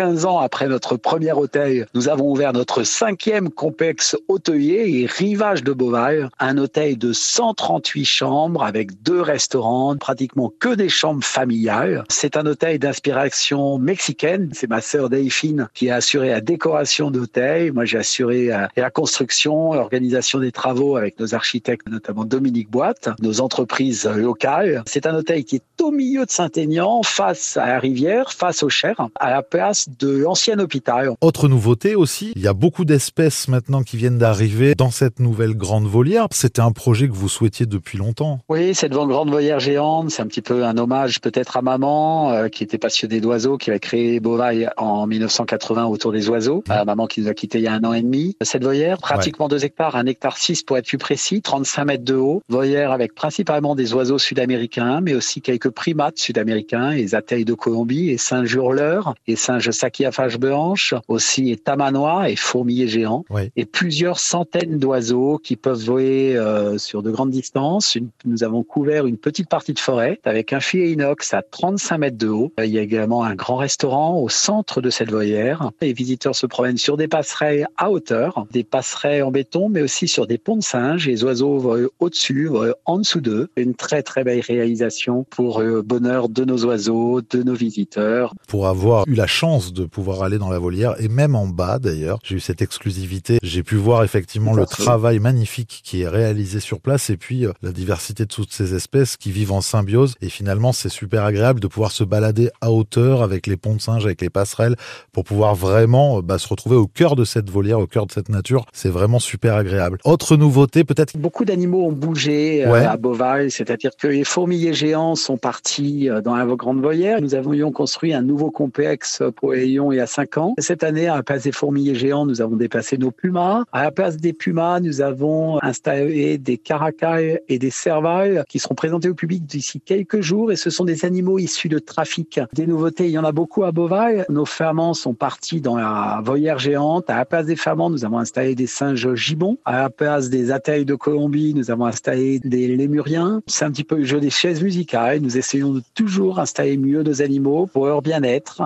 15 ans après notre premier hôtel, nous avons ouvert notre cinquième complexe hôtelier et rivage de Beauval, un hôtel de 138 chambres avec deux restaurants, pratiquement que des chambres familiales. C'est un hôtel d'inspiration mexicaine. C'est ma sœur Delphine qui a assuré la décoration d'hôtel. Moi, j'ai assuré euh, la construction, l'organisation des travaux avec nos architectes, notamment Dominique Boite, nos entreprises locales. C'est un hôtel qui est au milieu de Saint-Aignan, face à la rivière, face au Cher, à la place de l'ancien hôpital. Autre nouveauté aussi, il y a beaucoup d'espèces maintenant qui viennent d'arriver dans cette nouvelle grande volière. C'était un projet que vous souhaitiez depuis longtemps. Oui, cette grande volière géante, c'est un petit peu un hommage peut-être à maman, euh, qui était passionnée d'oiseaux, qui a créé Beauvaille en 1980 autour des oiseaux. Mmh. maman qui nous a quittés il y a un an et demi. Cette volière, pratiquement deux hectares, un hectare 6 pour être plus précis, 35 mètres de haut. Volière avec principalement des oiseaux sud-américains, mais aussi quelques primates sud-américains, les ateilles de Colombie, et singes hurleurs, et singes saquis à fâche blanche, aussi et tamanois et fourmiliers géants, et plusieurs centaines d'oiseaux qui peuvent voler euh, sur de grandes distances. nous avons couvert une petite partie de forêt avec un filet inox à 35 mètres de haut. Il y a également un grand restaurant au centre de cette volière. Les visiteurs se promènent sur des passerelles à hauteur, des passerelles en béton, mais aussi sur des ponts de singes. Les oiseaux volent au-dessus, en dessous d'eux. Une très très belle réalisation pour le bonheur de nos oiseaux, de nos visiteurs. Pour avoir eu la chance de pouvoir aller dans la volière et même en bas d'ailleurs, j'ai eu cette exclusivité. J'ai pu voir effectivement le travail magnifique qui est réalisé sur place et puis euh, la diversité de toutes ces espèces qui vivent en symbiose. Et finalement, c'est super agréable de pouvoir se balader à hauteur avec les ponts de singes, avec les passerelles, pour pouvoir vraiment euh, bah, se retrouver au cœur de cette volière, au cœur de cette nature. C'est vraiment super agréable. Autre nouveauté, peut-être? Beaucoup d'animaux ont bougé euh, à Beauval, c'est-à-dire que les fourmiliers géants sont partis dans la grande volière. Nous avions construit un nouveau complexe pour lions il y a cinq ans. Cette année, à la place des fourmiliers géants, nous avons dépassé nos pumas. À la place des pumas, nous avons installé des caracals et des cervales qui seront présentés au public d'ici quelques jours. Et ce sont des animaux issus de trafic. Des nouveautés, il y en a beaucoup à Beauval. Nos ferments sont partis dans la volière géante. À la place des ferments, nous avons installé des singes gibbons. À la place des ateilles de Colombie, nous avons installé des lémuriens. C'est un petit peu le jeu des chaises musicales. Essayons de toujours installer mieux nos animaux pour leur bien-être.